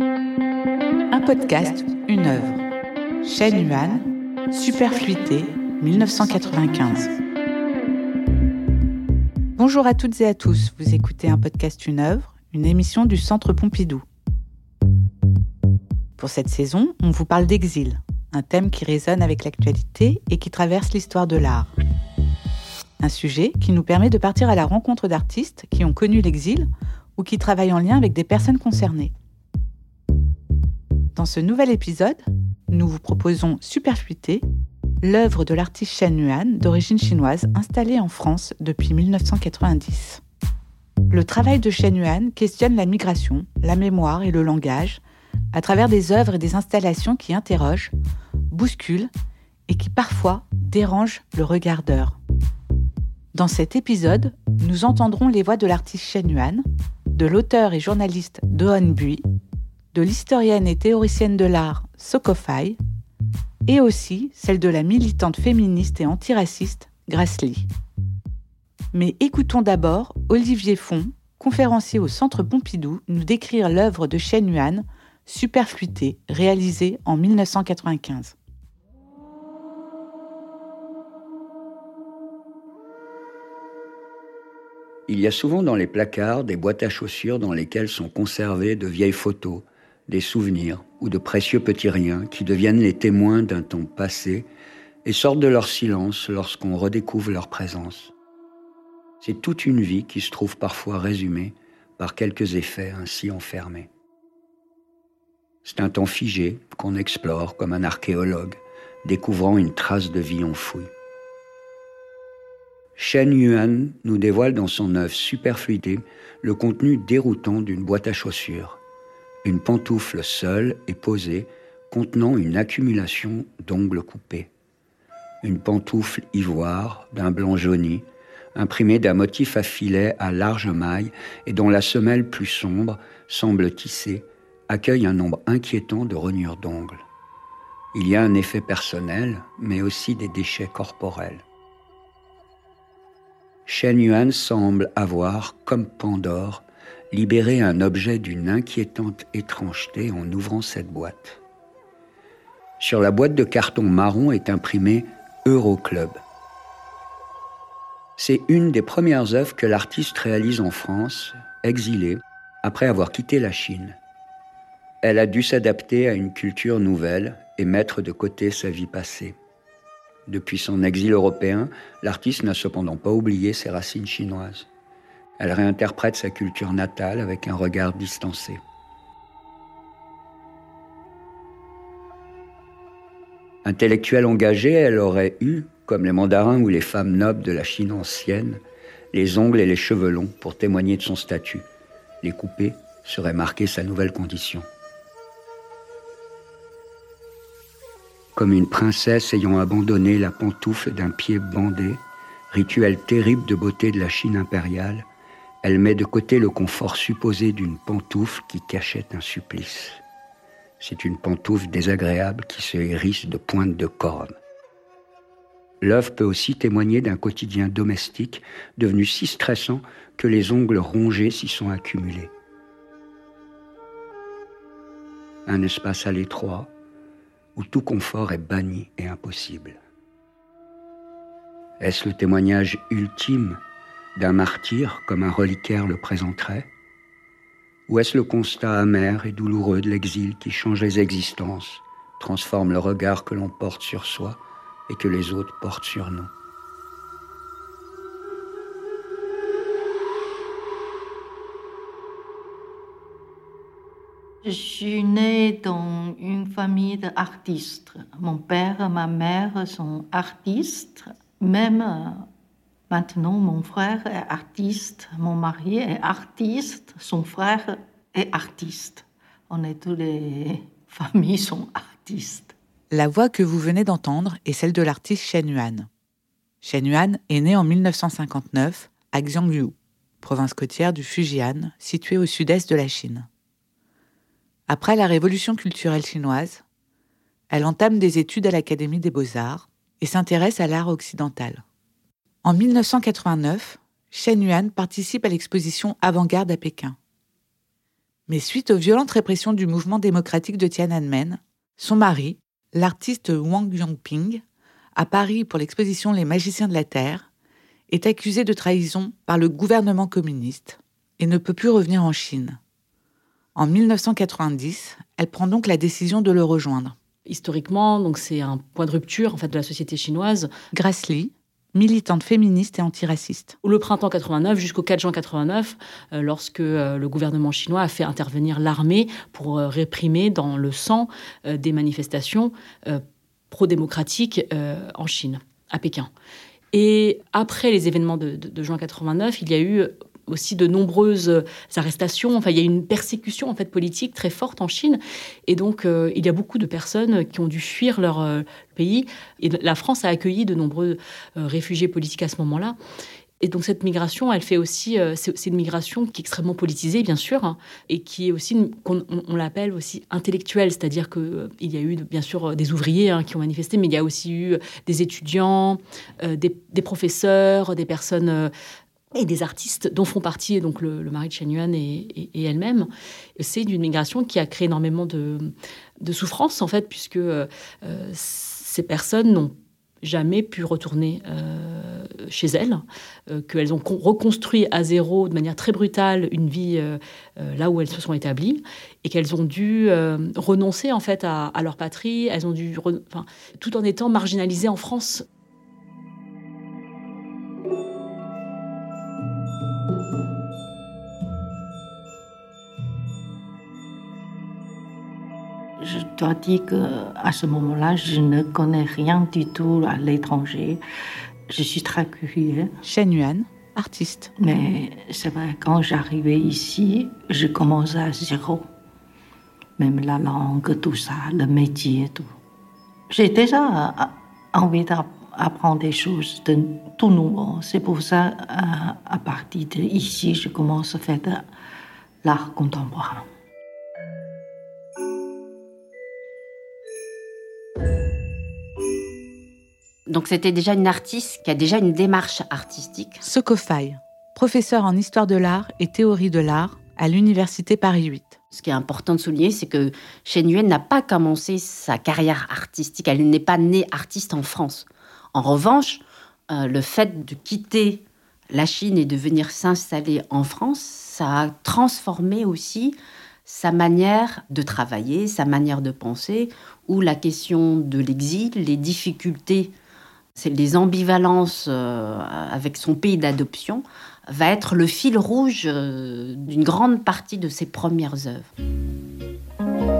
Un podcast, une œuvre. Shen Yuan, Superfluité, 1995. Bonjour à toutes et à tous, vous écoutez un podcast, une œuvre, une émission du Centre Pompidou. Pour cette saison, on vous parle d'exil, un thème qui résonne avec l'actualité et qui traverse l'histoire de l'art. Un sujet qui nous permet de partir à la rencontre d'artistes qui ont connu l'exil ou qui travaillent en lien avec des personnes concernées. Dans ce nouvel épisode, nous vous proposons Superfluité, l'œuvre de l'artiste Shen Yuan d'origine chinoise installée en France depuis 1990. Le travail de Shen Yuan questionne la migration, la mémoire et le langage à travers des œuvres et des installations qui interrogent, bousculent et qui parfois dérangent le regardeur. Dans cet épisode, nous entendrons les voix de l'artiste Shen Yuan, de l'auteur et journaliste Dohan Bui, de l'historienne et théoricienne de l'art Sokofai, et aussi celle de la militante féministe et antiraciste Grace. Mais écoutons d'abord Olivier Font, conférencier au Centre Pompidou, nous décrire l'œuvre de Shen Yuan, Superfluité, réalisée en 1995. Il y a souvent dans les placards des boîtes à chaussures dans lesquelles sont conservées de vieilles photos, des souvenirs ou de précieux petits riens qui deviennent les témoins d'un temps passé et sortent de leur silence lorsqu'on redécouvre leur présence. C'est toute une vie qui se trouve parfois résumée par quelques effets ainsi enfermés. C'est un temps figé qu'on explore comme un archéologue, découvrant une trace de vie enfouie. Shen Yuan nous dévoile dans son œuvre Superfluité le contenu déroutant d'une boîte à chaussures. Une pantoufle seule et posée contenant une accumulation d'ongles coupés. Une pantoufle ivoire d'un blanc jauni, imprimée d'un motif à filet à large maille et dont la semelle plus sombre semble tissée, accueille un nombre inquiétant de rognures d'ongles. Il y a un effet personnel, mais aussi des déchets corporels. Shen Yuan semble avoir, comme Pandore, libéré un objet d'une inquiétante étrangeté en ouvrant cette boîte. Sur la boîte de carton marron est imprimé Euroclub. C'est une des premières œuvres que l'artiste réalise en France, exilé, après avoir quitté la Chine. Elle a dû s'adapter à une culture nouvelle et mettre de côté sa vie passée. Depuis son exil européen, l'artiste n'a cependant pas oublié ses racines chinoises. Elle réinterprète sa culture natale avec un regard distancé. Intellectuelle engagée, elle aurait eu, comme les mandarins ou les femmes nobles de la Chine ancienne, les ongles et les cheveux longs pour témoigner de son statut. Les couper serait marquer sa nouvelle condition. comme une princesse ayant abandonné la pantoufle d'un pied bandé, rituel terrible de beauté de la Chine impériale, elle met de côté le confort supposé d'une pantoufle qui cachait un supplice. C'est une pantoufle désagréable qui se hérisse de pointes de corne. L'œuvre peut aussi témoigner d'un quotidien domestique devenu si stressant que les ongles rongés s'y sont accumulés. Un espace à l'étroit, où tout confort est banni et impossible. Est-ce le témoignage ultime d'un martyr comme un reliquaire le présenterait Ou est-ce le constat amer et douloureux de l'exil qui change les existences, transforme le regard que l'on porte sur soi et que les autres portent sur nous Je suis née dans une famille d'artistes. Mon père ma mère sont artistes. Même maintenant, mon frère est artiste, mon mari est artiste, son frère est artiste. On est tous les familles sont artistes. La voix que vous venez d'entendre est celle de l'artiste Shen Yuan. Shen Yuan est né en 1959 à Xiangyu, province côtière du Fujian, située au sud-est de la Chine. Après la révolution culturelle chinoise, elle entame des études à l'Académie des beaux-arts et s'intéresse à l'art occidental. En 1989, Shen Yuan participe à l'exposition Avant-garde à Pékin. Mais suite aux violentes répressions du mouvement démocratique de Tiananmen, son mari, l'artiste Wang Yongping, à Paris pour l'exposition Les magiciens de la Terre, est accusé de trahison par le gouvernement communiste et ne peut plus revenir en Chine. En 1990, elle prend donc la décision de le rejoindre. Historiquement, donc c'est un point de rupture en fait de la société chinoise. Grace Lee, militante féministe et antiraciste. Le printemps 89 jusqu'au 4 juin 89, euh, lorsque euh, le gouvernement chinois a fait intervenir l'armée pour euh, réprimer dans le sang des manifestations pro-démocratiques en Chine, à Pékin. Et après les événements de, de, juin 89, il y a eu aussi de nombreuses arrestations. Enfin, il y a une persécution en fait politique très forte en Chine, et donc euh, il y a beaucoup de personnes qui ont dû fuir leur euh, pays. Et la France a accueilli de nombreux euh, réfugiés politiques à ce moment-là. Et donc cette migration, elle fait aussi, c'est une migration qui est extrêmement politisée, bien sûr, hein, et qui est aussi, on, l'appelle aussi intellectuelle, c'est-à-dire que il y a eu bien sûr des ouvriers hein, qui ont manifesté, mais il y a aussi eu des étudiants, des, professeurs, des personnes et des artistes dont font partie donc le, mari de Chen Yuan et, elle-même. C'est une migration qui a créé énormément de, de souffrance en fait, puisque euh, ces personnes n'ont jamais pu retourner euh, chez elles, euh, qu'elles ont reconstruit à zéro de manière très brutale une vie là où elles se sont établies et qu'elles ont dû renoncer en fait à, leur patrie, elles ont dû, tout en étant marginalisées en France. Dois dire qu'à ce moment-là, je ne connais rien du tout à l'étranger. Je suis très curieux. Shen Yuan, artiste. Mais c'est vrai, quand j'arrivais ici, je commençais à zéro. Même la langue, tout ça, le métier, tout. J'ai déjà envie d'apprendre des choses de tout nouveau. C'est pour ça, à partir d'ici, je commence à faire de l'art contemporain. Donc c'était déjà une artiste qui a déjà une démarche artistique. Sokofai, professeur en histoire de l'art et théorie de l'art à l'université Paris 8. Ce qui est important de souligner, c'est que Chen Yuen n'a pas commencé sa carrière artistique. Elle n'est pas née artiste en France. En revanche, euh, le fait de quitter la Chine et de venir s'installer en France, ça a transformé aussi sa manière de travailler, sa manière de penser, ou la question de l'exil, les difficultés c'est les ambivalences euh, avec son pays d'adoption, va être le fil rouge euh, d'une grande partie de ses premières œuvres.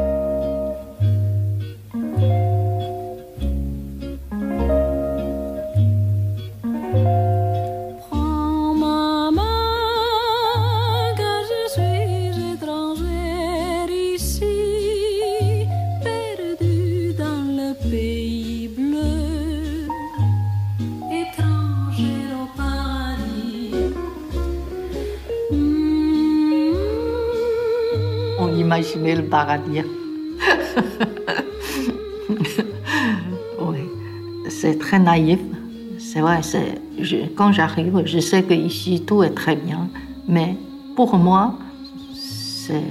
Imaginer le paradis. oui, c'est très naïf. C'est vrai, quand j'arrive, je sais qu'ici tout est très bien, mais pour moi, c'est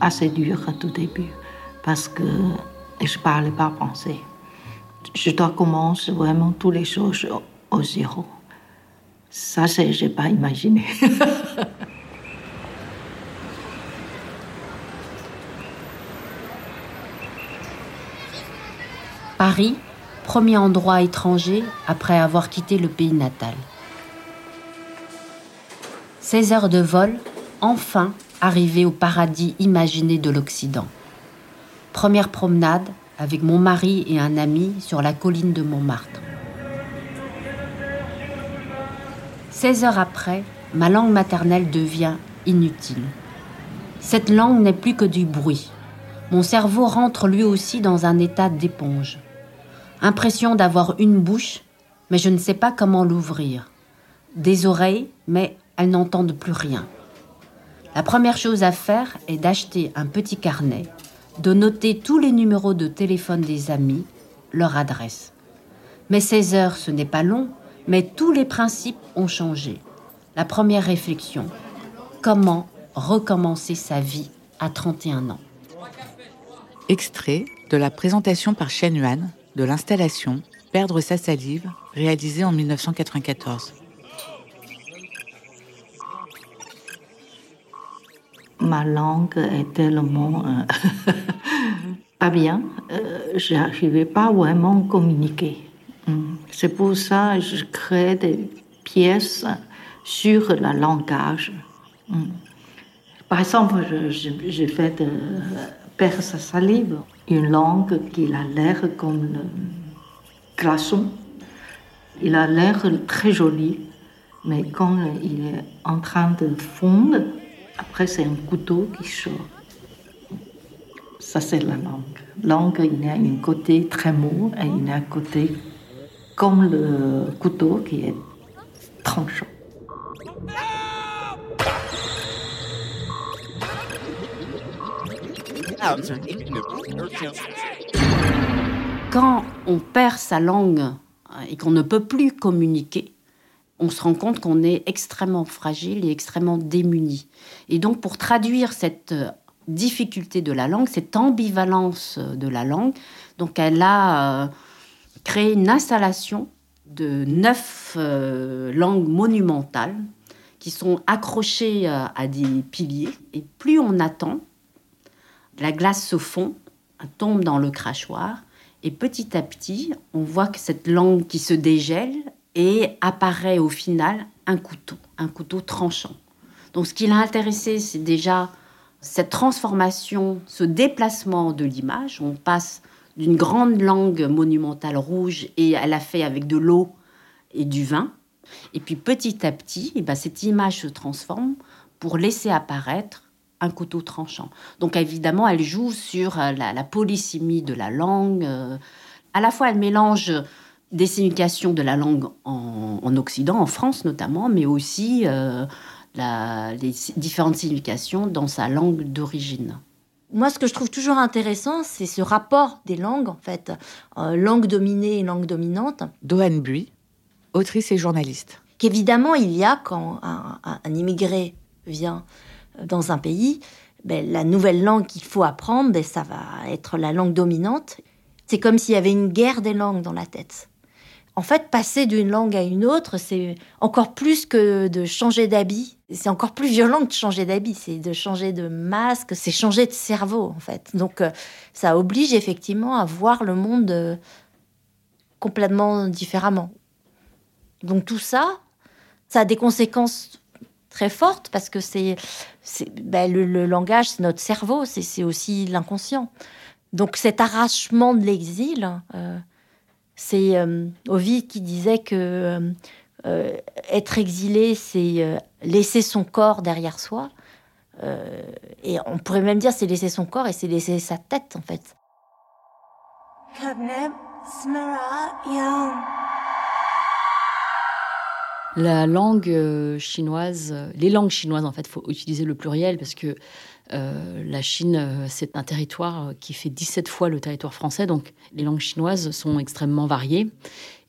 assez dur à tout début parce que je ne parlais pas français. Je dois commencer vraiment toutes les choses au, zéro. Ça, je n'ai pas imaginé. Paris, premier endroit étranger après avoir quitté le pays natal. 16 heures de vol, enfin arrivé au paradis imaginé de l'Occident. Première promenade avec mon mari et un ami sur la colline de Montmartre. 16 heures après, ma langue maternelle devient inutile. Cette langue n'est plus que du bruit. Mon cerveau rentre lui aussi dans un état d'éponge. Impression d'avoir une bouche, mais je ne sais pas comment l'ouvrir. Des oreilles, mais elles n'entendent plus rien. La première chose à faire est d'acheter un petit carnet, de noter tous les numéros de téléphone des amis, leur adresse. Mais 16 heures, ce n'est pas long, mais tous les principes ont changé. La première réflexion, comment recommencer sa vie à 31 ans? Extrait de la présentation par Shen Yuan de l'installation Perdre sa salive, réalisée en 1994. Ma langue est tellement euh, pas bien, euh, je n'arrivais pas vraiment à communiquer. Hmm. C'est pour ça que je crée des pièces sur le langage. Hmm. Par exemple, j'ai fait perdre sa salive, une langue qui a l'air comme le glaçon. Il a l'air très joli, mais quand il est en train de fondre, après c'est un couteau qui sort. Ça c'est la langue. Langue, il y a un côté très mou et il y a un côté comme le couteau qui est tranchant. Quand on perd sa langue hein, et qu'on ne peut plus communiquer, on se rend compte qu'on est extrêmement fragile et extrêmement démuni. Et donc pour traduire cette euh, difficulté de la langue, cette ambivalence de la langue, donc elle a euh, créé une installation de neuf euh, langues monumentales qui sont accrochées à des piliers. Et plus on attend, la glace se fond, tombe dans le crachoir, et petit à petit, on voit que cette langue qui se dégèle et apparaît au final un couteau, un couteau tranchant. Donc ce qui l'a intéressé, c'est déjà cette transformation, ce déplacement de l'image. On passe d'une grande langue monumentale rouge et elle a fait avec de l'eau et du vin. Et puis petit à petit, eh ben, cette image se transforme pour laisser apparaître un couteau tranchant. Donc évidemment, elle joue sur euh, la, polysémie de la langue. Euh, à la fois, elle mélange des significations de la langue en, Occident, en France notamment, mais aussi euh, les différentes significations dans sa langue d'origine. Moi, ce que je trouve toujours intéressant, c'est ce rapport des langues, en fait, langue dominée et langue dominante. Doane Bui, autrice et journaliste. Qu'évidemment, il y a quand un immigré vient dans un pays, ben, la nouvelle langue qu'il faut apprendre, ben, ça va être la langue dominante. C'est comme s'il y avait une guerre des langues dans la tête. En fait, passer d'une langue à une autre, c'est encore plus que de changer d'habit. C'est encore plus violent que de changer d'habit. C'est de changer de masque, c'est changer de cerveau, en fait. Donc, euh, ça oblige effectivement à voir le monde euh, complètement différemment. Donc, tout ça, ça a des conséquences très forte parce que c'est ben, le, langage, c'est notre cerveau, c'est aussi l'inconscient. Donc cet arrachement de l'exil, euh, c'est euh, Ovid qui disait que euh, être exilé, c'est laisser son corps derrière soi. et on pourrait même dire c'est laisser son corps et c'est laisser sa tête en fait. La langue euh, chinoise, euh, les langues chinoises, en fait, faut utiliser le pluriel parce que euh, la Chine, c'est un territoire qui fait 17 fois le territoire français, donc les langues chinoises sont extrêmement variées.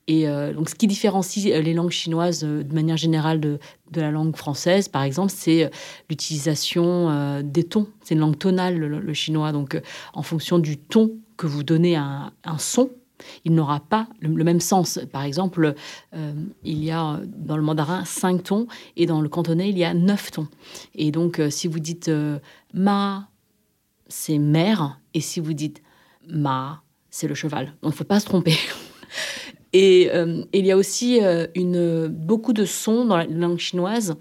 Et donc, ce qui différencie les langues chinoises de manière générale de, la langue française, par exemple, c'est l'utilisation des tons. C'est une langue tonale, le, chinois. Donc, en fonction du ton que vous donnez à un son, il n'aura pas le, même sens. Par exemple, euh, il y a dans le mandarin cinq tons et dans le cantonais, il y a neuf tons. Et donc, euh, si vous dites euh, ma, c'est mère, et si vous dites ma, c'est le cheval. Donc, il ne faut pas se tromper. et, il y a aussi beaucoup de sons dans la langue chinoise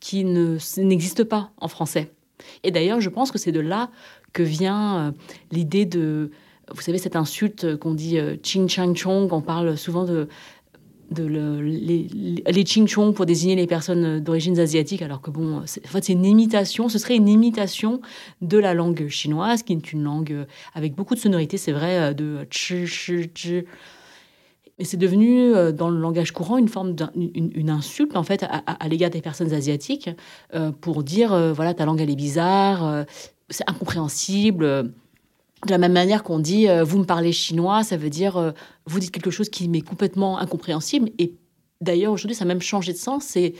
qui n'existent pas en français. Et d'ailleurs, je pense que c'est de là que vient l'idée de vous savez, cette insulte qu'on dit euh, ching chang chong, on parle souvent de, les, les ching chong pour désigner les personnes d'origine asiatique, alors que bon, en fait, c'est une imitation, ce serait une imitation de la langue chinoise, qui est une langue avec beaucoup de sonorités, c'est vrai, euh, de chi, chi, chi. Mais c'est devenu, euh, dans le langage courant, une forme d'une insulte, en fait, à, l'égard des personnes asiatiques, pour dire, voilà, ta langue, elle est bizarre, c'est incompréhensible. De la même manière qu'on dit euh, vous me parlez chinois, ça veut dire euh, vous dites quelque chose qui m'est complètement incompréhensible. Et d'ailleurs, aujourd'hui, ça a même changé de sens. C'est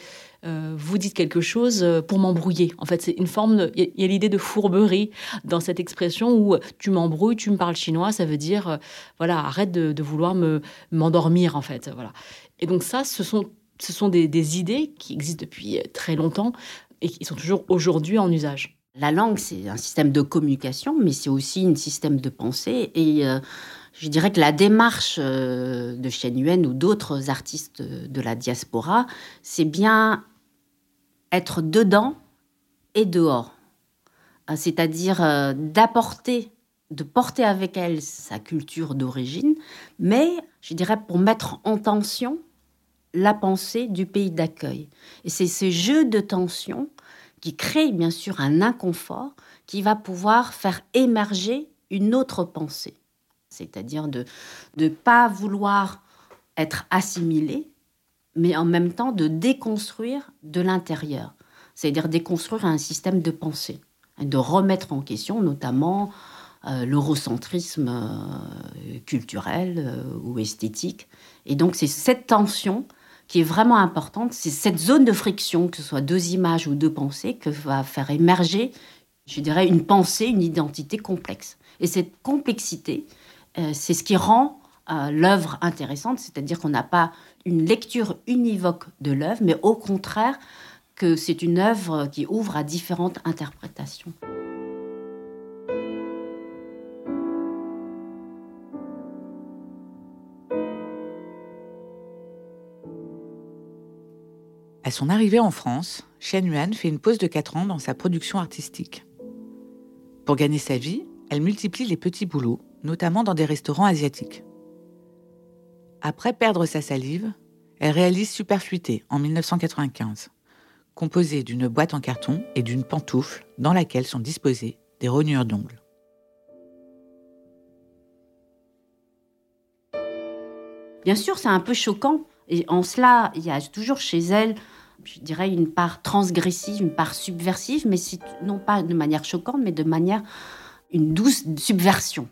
euh, vous dites quelque chose pour m'embrouiller. En fait, c'est une forme. Il y a, l'idée de fourberie dans cette expression où tu m'embrouilles, tu me parles chinois, ça veut dire, voilà, arrête de, vouloir me m'endormir, en fait. Voilà. Et donc, ça, ce sont, ce sont des idées qui existent depuis très longtemps et qui sont toujours aujourd'hui en usage. La langue, c'est un système de communication, mais c'est aussi un système de pensée. Et je dirais que la démarche euh, de Shen Yuen ou d'autres artistes de la diaspora, c'est bien être dedans et dehors. Euh, c'est-à-dire euh, d'apporter, de porter avec elle sa culture d'origine, mais je dirais pour mettre en tension la pensée du pays d'accueil. Et c'est ce jeu de tension qui crée bien sûr un inconfort qui va pouvoir faire émerger une autre pensée c'est-à-dire de ne pas vouloir être assimilé, mais en même temps de déconstruire de l'intérieur, c'est-à-dire déconstruire un système de pensée, de remettre en question notamment euh, l'eurocentrisme euh, culturel euh, ou esthétique. Et donc c'est cette tension qui est vraiment importante, c'est cette zone de friction, que ce soit deux images ou deux pensées, que va faire émerger, je dirais, une pensée, une identité complexe. Et cette complexité, euh, c'est ce qui rend euh, l'œuvre intéressante, c'est-à-dire qu'on n'a pas une lecture univoque de l'œuvre, mais au contraire que c'est une œuvre qui ouvre à différentes interprétations. À son arrivée en France, Shen Yuan fait une pause de 4 ans dans sa production artistique. Pour gagner sa vie, elle multiplie les petits boulots notamment dans des restaurants asiatiques. Après perdre sa salive, elle réalise Superfluité en 1995, composée d'une boîte en carton et d'une pantoufle dans laquelle sont disposées des rognures d'ongles. Bien sûr, c'est un peu choquant. Et en cela, il y a toujours chez elle, je dirais, une part transgressive, une part subversive, mais non pas de manière choquante, mais de manière une douce subversion.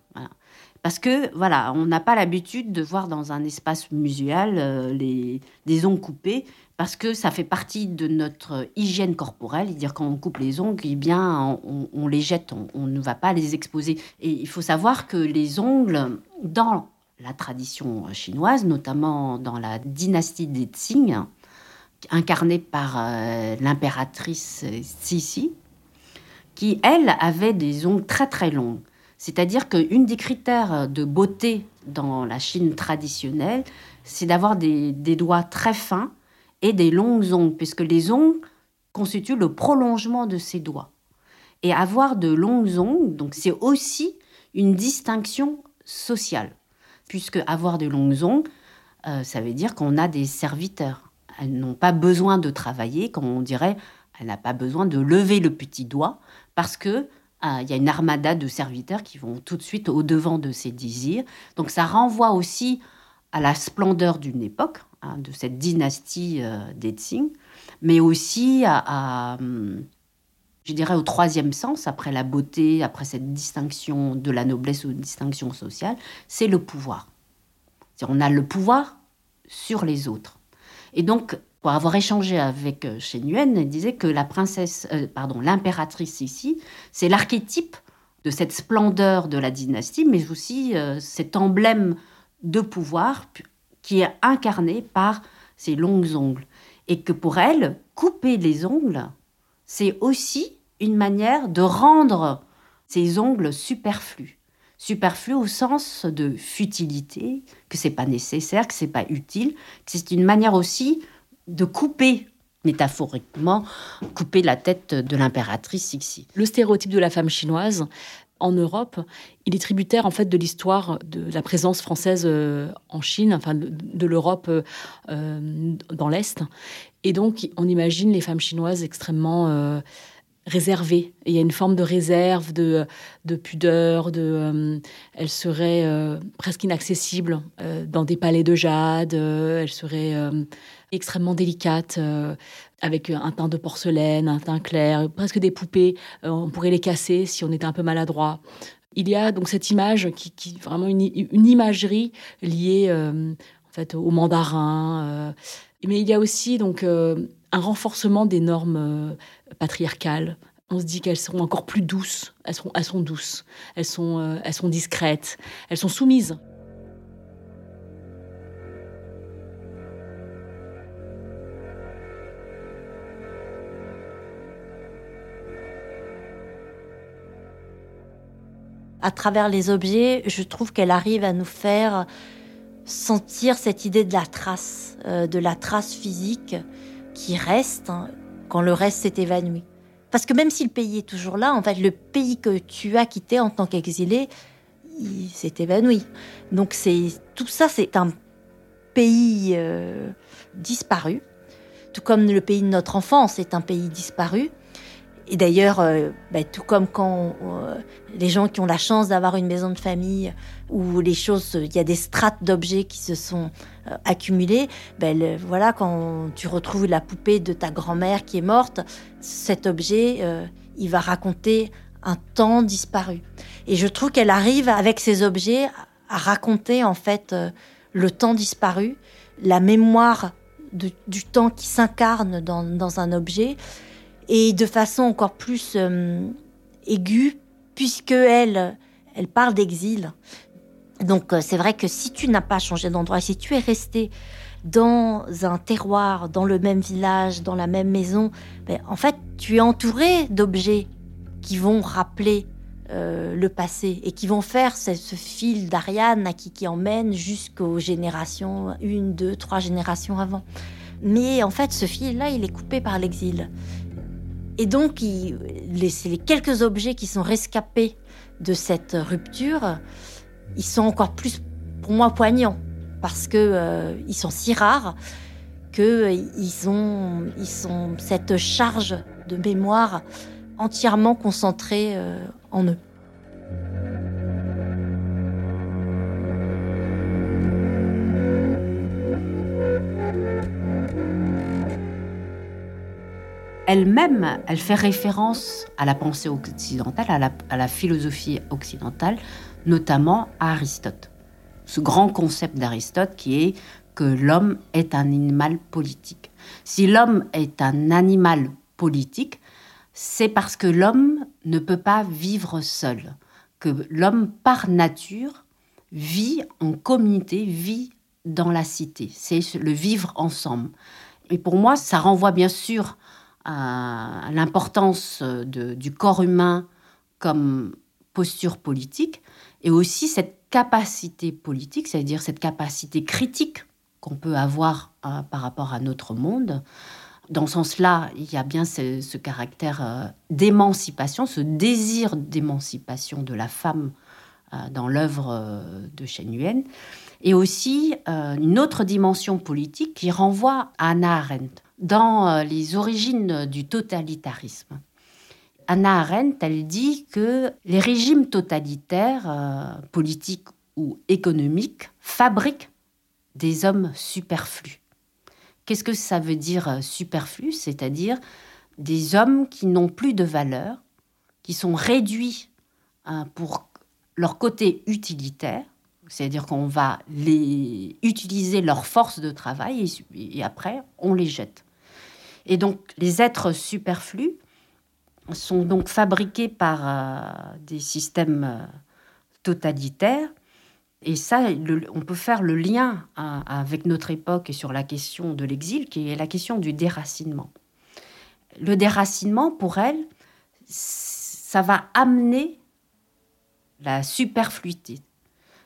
Parce que, voilà, on n'a pas l'habitude de voir dans un espace muséal euh, les, des ongles coupés, parce que ça fait partie de notre hygiène corporelle. C'est-à-dire, quand on coupe les ongles, eh bien, on, les jette, on, ne va pas les exposer. Et il faut savoir que les ongles, dans la tradition chinoise, notamment dans la dynastie des Qing, incarnée par euh, l'impératrice Cixi, qui, elle, avait des ongles très très longs. C'est-à-dire qu'une des critères de beauté dans la Chine traditionnelle, c'est d'avoir des, doigts très fins et des longues ongles, puisque les ongles constituent le prolongement de ces doigts. Et avoir de longues ongles, donc c'est aussi une distinction sociale, puisque avoir de longues ongles, euh, ça veut dire qu'on a des serviteurs. Elles n'ont pas besoin de travailler, comme on dirait, elle n'a pas besoin de lever le petit doigt, parce que ah, il y a une armada de serviteurs qui vont tout de suite au devant de ses désirs. Donc ça renvoie aussi à la splendeur d'une époque, hein, de cette dynastie euh, des Tsing, mais aussi à, hum, je dirais au troisième sens, après la beauté, après cette distinction de la noblesse ou distinction sociale, c'est le pouvoir. On a le pouvoir sur les autres. Et donc, pour avoir échangé avec euh, Shen Yuen, elle disait que la princesse, euh, pardon, l'impératrice ici, c'est l'archétype de cette splendeur de la dynastie, mais aussi euh, cet emblème de pouvoir qui est incarné par ses longues ongles. Et que pour elle, couper les ongles, c'est aussi une manière de rendre ces ongles superflus. Superflus au sens de futilité, que c'est pas nécessaire, que c'est pas utile, que c'est une manière aussi de couper métaphoriquement, couper la tête de l'impératrice ici. Le stéréotype de la femme chinoise en Europe, il est tributaire en fait de l'histoire de la présence française euh, en Chine, enfin de, l'Europe euh, dans l'Est. Et donc, on imagine les femmes chinoises extrêmement euh, réservées. il y a une forme de réserve, de, de pudeur, de, elle serait presque inaccessible dans des palais de jade, elle serait extrêmement délicate, euh, avec un teint de porcelaine, un teint clair, presque des poupées. Euh, on pourrait les casser si on était un peu maladroit. Il y a donc cette image qui, qui vraiment une, imagerie liée euh, en fait au mandarin. mais il y a aussi donc un renforcement des normes patriarcales. On se dit qu'elles sont encore plus douces. Elles sont, douces. Elles sont, elles sont discrètes. Elles sont soumises. à travers les objets, je trouve qu'elle arrive à nous faire sentir cette idée de la trace, euh, de la trace physique qui reste hein, quand le reste s'est évanoui. Parce que même si le pays est toujours là, en fait, le pays que tu as quitté en tant qu'exilé, il s'est évanoui. Donc c'est tout ça, c'est un pays euh, disparu, tout comme le pays de notre enfance est un pays disparu. Et d'ailleurs, euh, bah, tout comme quand euh, les gens qui ont la chance d'avoir une maison de famille où les choses, il y a des strates d'objets qui se sont euh, accumulées, ben, voilà, quand tu retrouves la poupée de ta grand-mère qui est morte, cet objet, il va raconter un temps disparu. Et je trouve qu'elle arrive avec ces objets à raconter en fait le temps disparu, la mémoire du temps qui s'incarne dans un objet et de façon encore plus euh, aiguë, puisque elle, elle parle d'exil. Donc euh, c'est vrai que si tu n'as pas changé d'endroit, si tu es resté dans un terroir, dans le même village, dans la même maison, ben, en fait tu es entouré d'objets qui vont rappeler euh, le passé et qui vont faire ce, fil d'Ariane qui, qui emmène jusqu'aux générations, une, deux, trois générations avant. Mais en fait, ce fil-là, il est coupé par l'exil. Et donc, les, quelques objets qui sont rescapés de cette rupture, ils sont encore plus, pour moi, poignants, parce que euh, ils sont si rares qu'ils ont, ils sont cette charge de mémoire entièrement concentrée euh, en eux. Elle-même, elle fait référence à la pensée occidentale, à la, philosophie occidentale, notamment à Aristote. Ce grand concept d'Aristote qui est que l'homme est un animal politique. Si l'homme est un animal politique, c'est parce que l'homme ne peut pas vivre seul, que l'homme par nature vit en communauté, vit dans la cité. C'est le vivre ensemble. Et pour moi, ça renvoie bien sûr à l'importance du corps humain comme posture politique et aussi cette capacité politique, c'est-à-dire cette capacité critique qu'on peut avoir euh, par rapport à notre monde. Dans ce sens-là, il y a bien ce, caractère euh, d'émancipation, ce désir d'émancipation de la femme euh, dans l'œuvre de Shen Yuen, et aussi une autre dimension politique qui renvoie à Anna Arendt dans euh, les origines du totalitarisme. Anna Arendt, elle dit que les régimes totalitaires, euh, politiques ou économiques, fabriquent des hommes superflus. Qu'est-ce que ça veut dire euh, superflu? C'est-à-dire des hommes qui n'ont plus de valeur, qui sont réduits pour leur côté utilitaire, c'est-à-dire qu'on va les utiliser leur force de travail et après on les jette. Et donc, les êtres superflus sont donc fabriqués par euh, des systèmes euh, totalitaires. Et ça, on peut faire le lien euh, avec notre époque et sur la question de l'exil, qui est la question du déracinement. Le déracinement, pour elle, ça va amener la superfluité.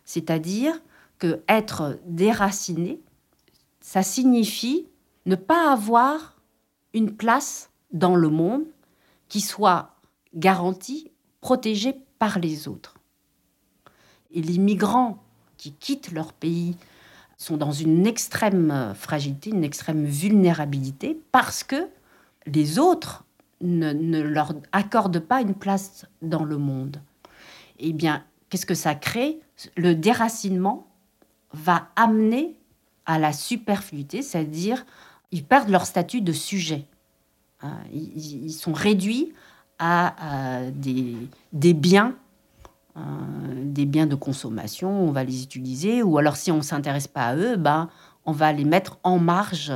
C'est-à-dire que être déraciné, ça signifie ne pas avoir une place dans le monde qui soit garantie, protégée par les autres. Et les migrants qui quittent leur pays sont dans une extrême fragilité, une extrême vulnérabilité, parce que les autres ne, leur accordent pas une place dans le monde. Eh bien, qu'est-ce que ça crée? Le déracinement va amener à la superfluité, c'est-à-dire ils perdent leur statut de sujet. Hein, ils, sont réduits à, des, biens, euh, des biens de consommation, on va les utiliser, ou alors si on ne s'intéresse pas à eux, ben, on va les mettre en marge.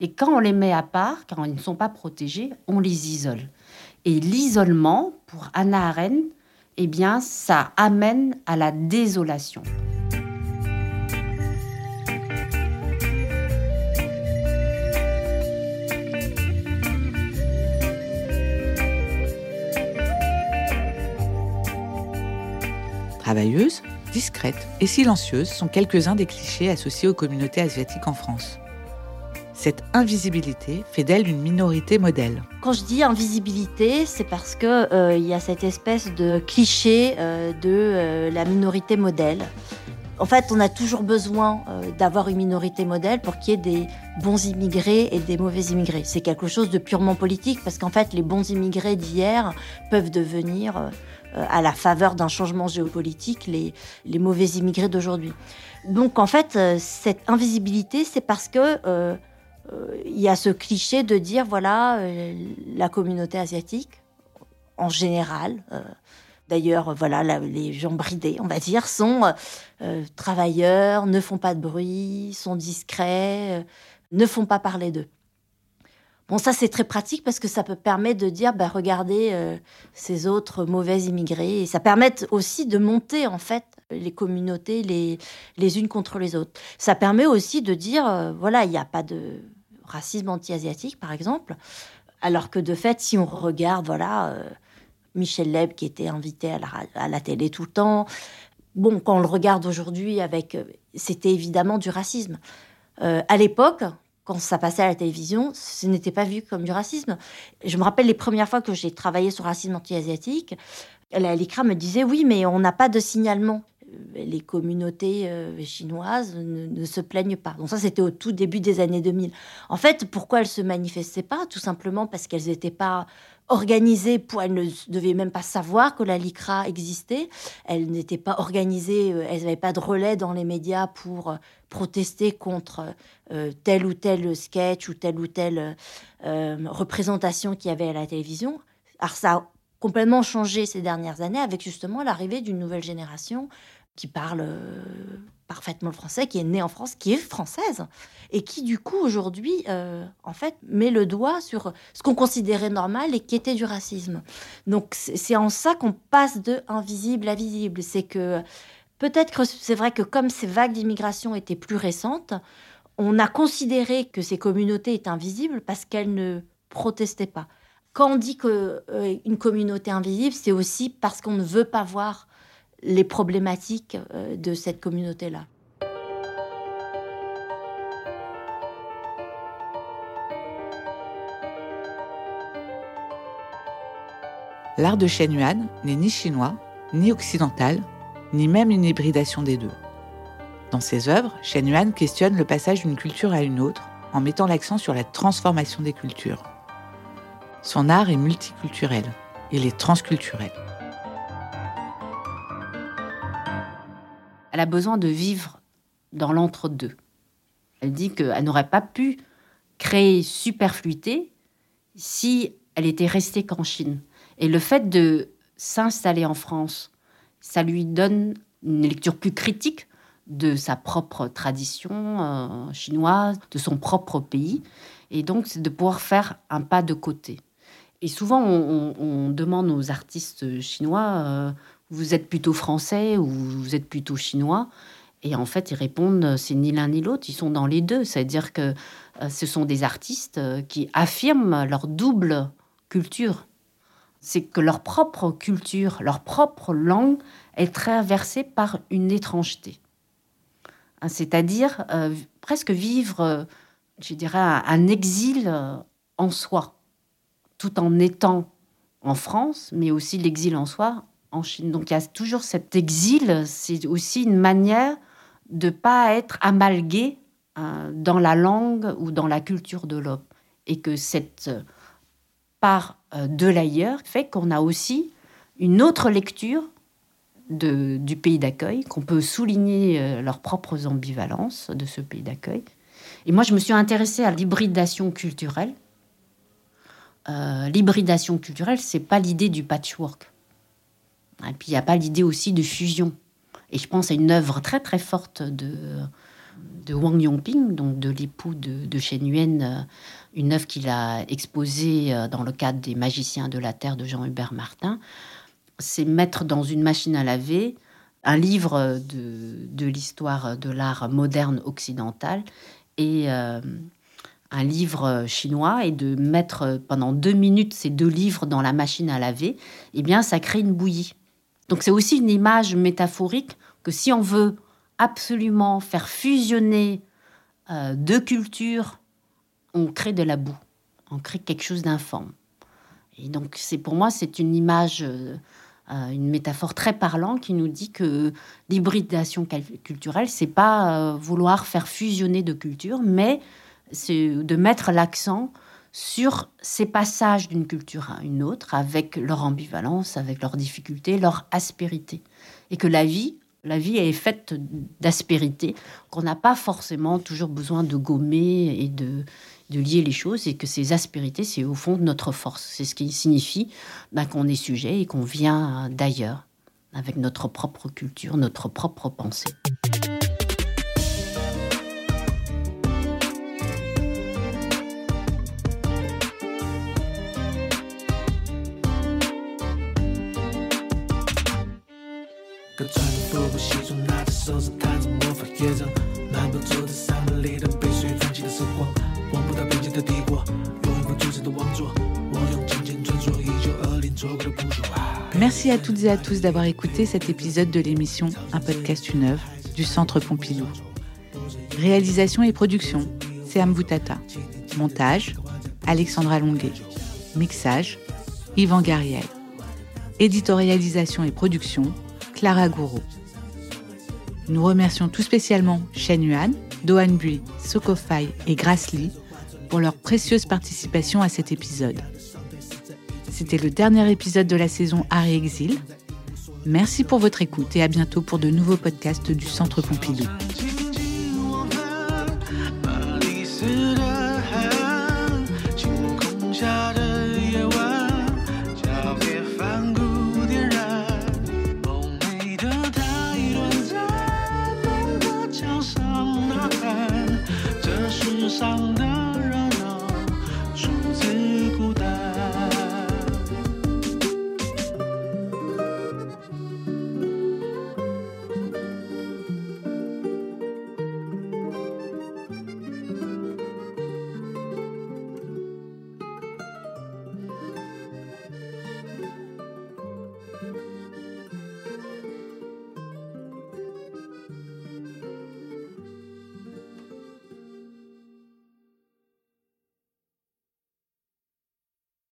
Et quand on les met à part, quand ils ne sont pas protégés, on les isole. Et l'isolement, pour Anna Arendt, eh bien, ça amène à la désolation. Travailleuse, discrète et silencieuse sont quelques-uns des clichés associés aux communautés asiatiques en France. Cette invisibilité fait d'elle une minorité modèle. Quand je dis invisibilité, c'est parce que euh, il y a cette espèce de cliché euh, de euh, la minorité modèle. En fait, on a toujours besoin d'avoir une minorité modèle pour qu'il y ait des bons immigrés et des mauvais immigrés. C'est quelque chose de purement politique parce qu'en fait, les bons immigrés d'hier peuvent devenir à la faveur d'un changement géopolitique les, les mauvais immigrés d'aujourd'hui. Donc en fait, cette invisibilité, c'est parce que euh, il y a ce cliché de dire voilà euh, la communauté asiatique en général. Euh, d'ailleurs, voilà, les gens bridés, on va dire, sont travailleurs, ne font pas de bruit, sont discrets, ne font pas parler d'eux. Bon, ça c'est très pratique parce que ça peut permettre de dire, bah, regardez ces autres mauvais immigrés. Ça permet aussi de monter en fait les communautés les, les unes contre les autres. Ça permet aussi de dire, voilà, il n'y a pas de racisme anti-asiatique, par exemple. Alors que de fait, si on regarde, voilà, euh, Michel Leb qui était invité à la, télé tout le temps, bon, quand on le regarde aujourd'hui, avec, euh, c'était évidemment du racisme. Euh, à l'époque, quand ça passait à la télévision, ce n'était pas vu comme du racisme. Je me rappelle les premières fois que j'ai travaillé sur racisme anti-asiatique, l'ICRA me disait oui, mais on n'a pas de signalement les communautés euh, chinoises ne, se plaignent pas. Donc ça, c'était au tout début des années 2000. En fait, pourquoi elles se manifestaient pas? Tout simplement parce qu'elles n'étaient pas organisées, pour, elles ne devaient même pas savoir que la LICRA existait. Elles n'étaient pas organisées, euh, elles n'avaient pas de relais dans les médias pour euh, protester contre tel ou tel sketch ou telle ou telle représentation qu'il y avait à la télévision. Alors ça a complètement changé ces dernières années avec justement l'arrivée d'une nouvelle génération qui parle euh, parfaitement le français, qui est née en France, qui est française, et qui du coup aujourd'hui, euh, en fait, met le doigt sur ce qu'on considérait normal et qui était du racisme. Donc c'est en ça qu'on passe de invisible à visible. C'est que peut-être que c'est vrai que comme ces vagues d'immigration étaient plus récentes, on a considéré que ces communautés étaient invisibles parce qu'elles ne protestaient pas. Quand on dit qu'une euh, communauté invisible, c'est aussi parce qu'on ne veut pas voir les problématiques euh, de cette communauté-là. L'art de Shen Yuan n'est ni chinois, ni occidental, ni même une hybridation des deux. Dans ses œuvres, Shen Yuan questionne le passage d'une culture à une autre en mettant l'accent sur la transformation des cultures. Son art est multiculturel, il est transculturel. A besoin de vivre dans l'entre-deux. Elle dit qu'elle n'aurait pas pu créer Superfluité si elle était restée qu'en Chine. Et le fait de s'installer en France, ça lui donne une lecture plus critique de sa propre tradition euh, chinoise, de son propre pays. Et donc, c'est de pouvoir faire un pas de côté. Et souvent, on, demande aux artistes chinois euh, vous êtes plutôt français ou vous êtes plutôt chinois Et en fait, ils répondent, c'est ni l'un ni l'autre, ils sont dans les deux. C'est-à-dire que euh, ce sont des artistes euh, qui affirment leur double culture. C'est que leur propre culture, leur propre langue est traversée par une étrangeté. Hein, c'est-à-dire euh, presque vivre, je dirais, un exil en soi, tout en étant en France, mais aussi l'exil en soi en Chine. Donc il y a toujours cet exil, c'est aussi une manière de pas être amalgué euh, dans la langue ou dans la culture de l'homme. Et que cette part euh, de l'ailleurs fait qu'on a aussi une autre lecture du pays d'accueil, qu'on peut souligner euh, leurs propres ambivalences de ce pays d'accueil. Et moi, je me suis intéressée à l'hybridation culturelle. l'hybridation culturelle, c'est pas l'idée du patchwork. Et puis il n'y a pas l'idée aussi de fusion. Et je pense à une œuvre très très forte de Wang Yongping, donc de l'époux de, Shen Yuen, euh, une œuvre qu'il a exposée euh, dans le cadre des Magiciens de la Terre de Jean-Hubert Martin. C'est mettre dans une machine à laver un livre de, de l'histoire de l'art moderne occidental et euh, un livre chinois et de mettre pendant deux minutes ces deux livres dans la machine à laver, eh bien, ça crée une bouillie. Donc c'est aussi une image métaphorique que si on veut absolument faire fusionner euh, deux cultures, on crée de la boue, on crée quelque chose d'informe. Et donc, c'est pour moi, c'est une image, euh, euh, une métaphore très parlante qui nous dit que l'hybridation culturelle, c'est pas vouloir faire fusionner deux cultures, mais c'est de mettre l'accent sur ces passages d'une culture à une autre, avec leur ambivalence, avec leurs difficultés, leur aspérité. Et que la vie, la vie est faite d'aspérité, qu'on n'a pas forcément toujours besoin de gommer et de, lier les choses, et que ces aspérités, c'est au fond notre force. C'est ce qui signifie ben, qu'on est sujet et qu'on vient d'ailleurs, avec notre propre culture, notre propre pensée. Merci à toutes et à tous d'avoir écouté cet épisode de l'émission Un podcast une œuvre du Centre Pompidou. Réalisation et production, c'est Amboutata. Montage, Alexandra Longuet. Mixage, Yvan Gariel. Éditorialisation et production, Clara Gouraud. Nous remercions tout spécialement Shen Yuan, Dohan Bui, Sokofai et Grace pour leur précieuse participation à cet épisode. C'était le dernier épisode de la saison Art Exil. Merci pour votre écoute et à bientôt pour de nouveaux podcasts du Centre Pompidou.